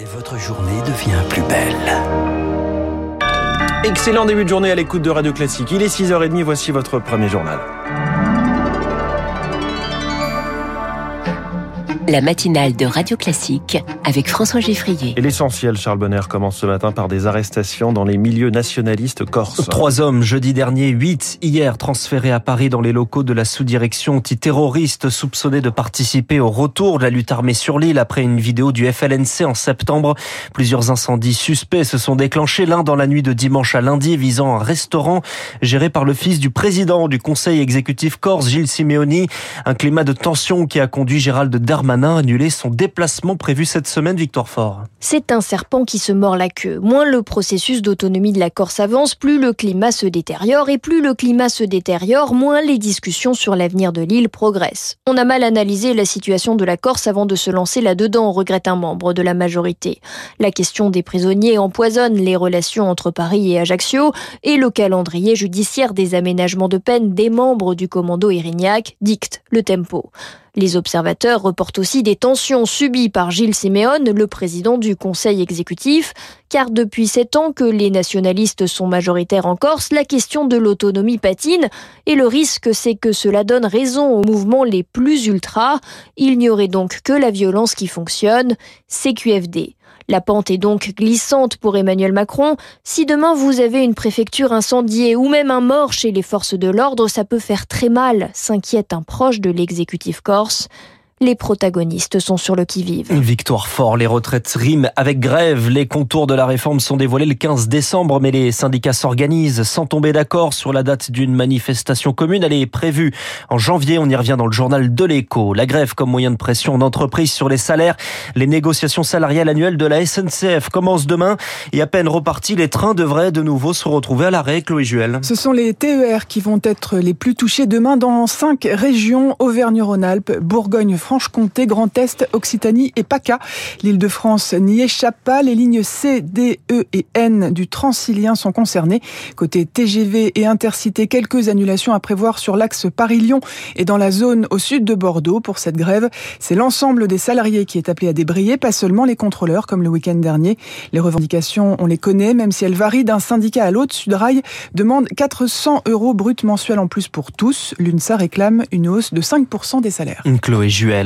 Et votre journée devient plus belle. Excellent début de journée à l'écoute de Radio Classique. Il est 6h30, voici votre premier journal. La matinale de Radio Classique avec François Geffrier. Et l'essentiel, Charles Bonner, commence ce matin par des arrestations dans les milieux nationalistes corses. Trois hommes jeudi dernier, huit hier transférés à Paris dans les locaux de la sous-direction antiterroriste soupçonnés de participer au retour de la lutte armée sur l'île après une vidéo du FLNC en septembre. Plusieurs incendies suspects se sont déclenchés, l'un dans la nuit de dimanche à lundi visant un restaurant géré par le fils du président du conseil exécutif corse, Gilles Simeoni. Un climat de tension qui a conduit Gérald Darmanin a annulé son déplacement prévu cette semaine, Victoire Fort. C'est un serpent qui se mord la queue. Moins le processus d'autonomie de la Corse avance, plus le climat se détériore et plus le climat se détériore, moins les discussions sur l'avenir de l'île progressent. On a mal analysé la situation de la Corse avant de se lancer là-dedans, regrette un membre de la majorité. La question des prisonniers empoisonne les relations entre Paris et Ajaccio et le calendrier judiciaire des aménagements de peine des membres du commando Irignac dicte le tempo. Les observateurs reportent aussi des tensions subies par Gilles Siméon, le président du Conseil exécutif, car depuis sept ans que les nationalistes sont majoritaires en Corse, la question de l'autonomie patine, et le risque c'est que cela donne raison aux mouvements les plus ultras. Il n'y aurait donc que la violence qui fonctionne, CQFD. La pente est donc glissante pour Emmanuel Macron. Si demain vous avez une préfecture incendiée ou même un mort chez les forces de l'ordre, ça peut faire très mal, s'inquiète un proche de l'exécutif corse. Les protagonistes sont sur le qui-vive. Victoire fort, les retraites riment avec grève. Les contours de la réforme sont dévoilés le 15 décembre, mais les syndicats s'organisent sans tomber d'accord sur la date d'une manifestation commune. Elle est prévue en janvier. On y revient dans le journal de l'écho. La grève comme moyen de pression d'entreprise sur les salaires. Les négociations salariales annuelles de la SNCF commencent demain et à peine repartis, les trains devraient de nouveau se retrouver à l'arrêt. Chloé Juel. Ce sont les TER qui vont être les plus touchés demain dans cinq régions Auvergne-Rhône-Alpes, Bourgogne, Franche-Comté, Grand Est, Occitanie et PACA. L'Île-de-France n'y échappe pas. Les lignes C, D, E et N du Transilien sont concernées. Côté TGV et Intercité, quelques annulations à prévoir sur l'axe Paris-Lyon et dans la zone au sud de Bordeaux pour cette grève. C'est l'ensemble des salariés qui est appelé à débrayer, pas seulement les contrôleurs comme le week-end dernier. Les revendications, on les connaît, même si elles varient d'un syndicat à l'autre. Sudrail demande 400 euros brut mensuels en plus pour tous. L'UNSA réclame une hausse de 5% des salaires.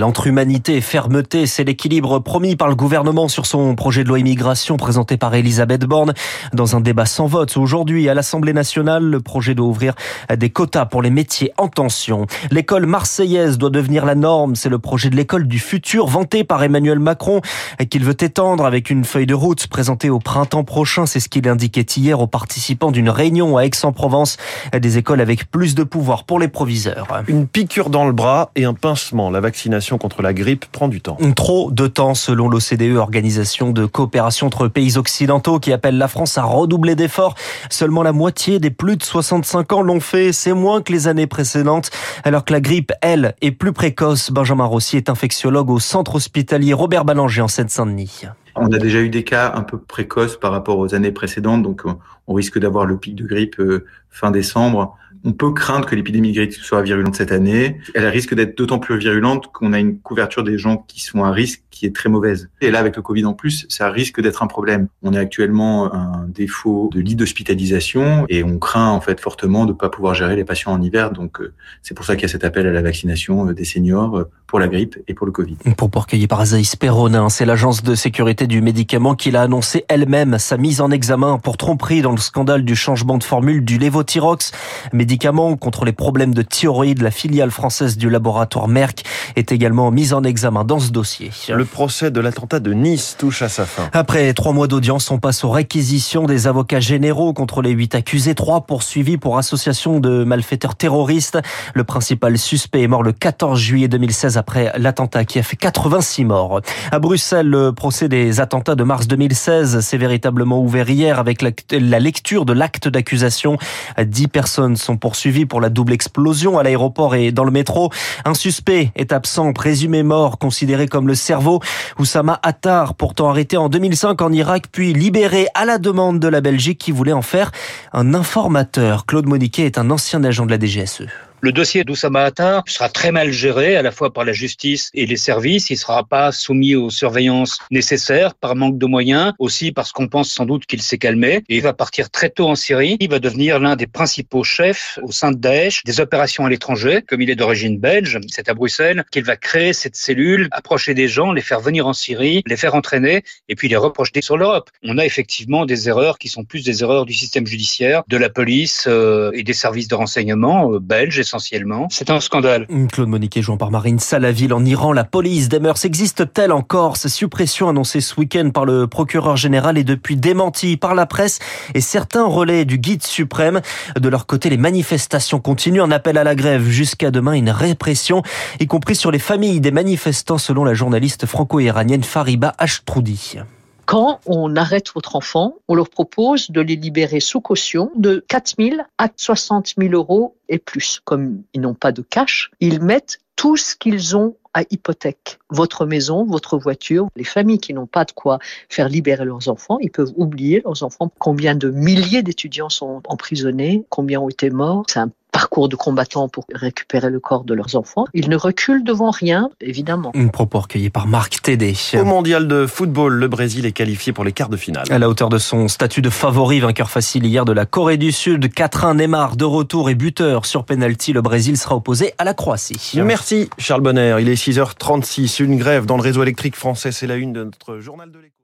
Entre humanité et fermeté. C'est l'équilibre promis par le gouvernement sur son projet de loi immigration présenté par Elisabeth Borne dans un débat sans vote. Aujourd'hui, à l'Assemblée nationale, le projet doit ouvrir des quotas pour les métiers en tension. L'école marseillaise doit devenir la norme. C'est le projet de l'école du futur vanté par Emmanuel Macron qu'il veut étendre avec une feuille de route présentée au printemps prochain. C'est ce qu'il indiquait hier aux participants d'une réunion à Aix-en-Provence. Des écoles avec plus de pouvoir pour les proviseurs. Une piqûre dans le bras et un pincement. La vaccination contre la grippe prend du temps. Trop de temps selon l'OCDE, organisation de coopération entre pays occidentaux qui appelle la France à redoubler d'efforts. Seulement la moitié des plus de 65 ans l'ont fait. C'est moins que les années précédentes. Alors que la grippe, elle, est plus précoce. Benjamin Rossi est infectiologue au centre hospitalier Robert Ballanger en Seine-Saint-Denis. On a déjà eu des cas un peu précoces par rapport aux années précédentes, donc on risque d'avoir le pic de grippe euh, fin décembre on peut craindre que l'épidémie grippe soit virulente cette année. Elle risque d'être d'autant plus virulente qu'on a une couverture des gens qui sont à risque qui est très mauvaise. Et là, avec le Covid en plus, ça risque d'être un problème. On a actuellement un défaut de lit d'hospitalisation et on craint en fait fortement de ne pas pouvoir gérer les patients en hiver. Donc euh, c'est pour ça qu'il y a cet appel à la vaccination euh, des seniors euh, pour la grippe et pour le Covid. Pour recueillir par Azaïs Perronin, c'est l'agence de sécurité du médicament qui l'a annoncé elle-même sa mise en examen pour tromperie dans le scandale du changement de formule du Levothyrox, médicament contre les problèmes de thyroïde. La filiale française du laboratoire Merck est également mise en examen dans ce dossier. Le procès de l'attentat de Nice touche à sa fin. Après trois mois d'audience, on passe aux réquisitions des avocats généraux contre les huit accusés, trois poursuivis pour association de malfaiteurs terroristes. Le principal suspect est mort le 14 juillet 2016 après l'attentat qui a fait 86 morts. À Bruxelles, le procès des attentats de mars 2016 s'est véritablement ouvert hier avec la lecture de l'acte d'accusation. Dix personnes sont poursuivies pour la double explosion à l'aéroport et dans le métro. Un suspect est absent, présumé mort, considéré comme le cerveau. Oussama Attar, pourtant arrêté en 2005 en Irak, puis libéré à la demande de la Belgique qui voulait en faire un informateur. Claude Moniquet est un ancien agent de la DGSE. Le dossier d'Oussama Attar sera très mal géré à la fois par la justice et les services. Il ne sera pas soumis aux surveillances nécessaires par manque de moyens, aussi parce qu'on pense sans doute qu'il s'est calmé. Et il va partir très tôt en Syrie. Il va devenir l'un des principaux chefs au sein de Daesh des opérations à l'étranger. Comme il est d'origine belge, c'est à Bruxelles qu'il va créer cette cellule, approcher des gens, les faire venir en Syrie, les faire entraîner et puis les reprocher sur l'Europe. On a effectivement des erreurs qui sont plus des erreurs du système judiciaire, de la police euh, et des services de renseignement euh, belges essentiellement. C'est un scandale. Claude Moniquet, jouant par Marine Salaville en Iran, la police des mœurs existe-t-elle encore? Sa suppression annoncée ce week-end par le procureur général est depuis démentie par la presse et certains relais du guide suprême. De leur côté, les manifestations continuent. Un appel à la grève jusqu'à demain, une répression, y compris sur les familles des manifestants, selon la journaliste franco-iranienne Fariba Ashtroudi. Quand on arrête votre enfant, on leur propose de les libérer sous caution de 4 000 à 60 000 euros et plus. Comme ils n'ont pas de cash, ils mettent tout ce qu'ils ont à hypothèque. Votre maison, votre voiture. Les familles qui n'ont pas de quoi faire libérer leurs enfants, ils peuvent oublier leurs enfants. Combien de milliers d'étudiants sont emprisonnés, combien ont été morts. Parcours de combattants pour récupérer le corps de leurs enfants. Ils ne reculent devant rien, évidemment. Un propos recueilli par Marc Tédé. Au mondial de football, le Brésil est qualifié pour les quarts de finale. À la hauteur de son statut de favori, vainqueur facile hier de la Corée du Sud, 4-1 Neymar de retour et buteur sur penalty, le Brésil sera opposé à la Croatie. Merci Charles Bonner. Il est 6h36. Une grève dans le réseau électrique français, c'est la une de notre journal de l'écho.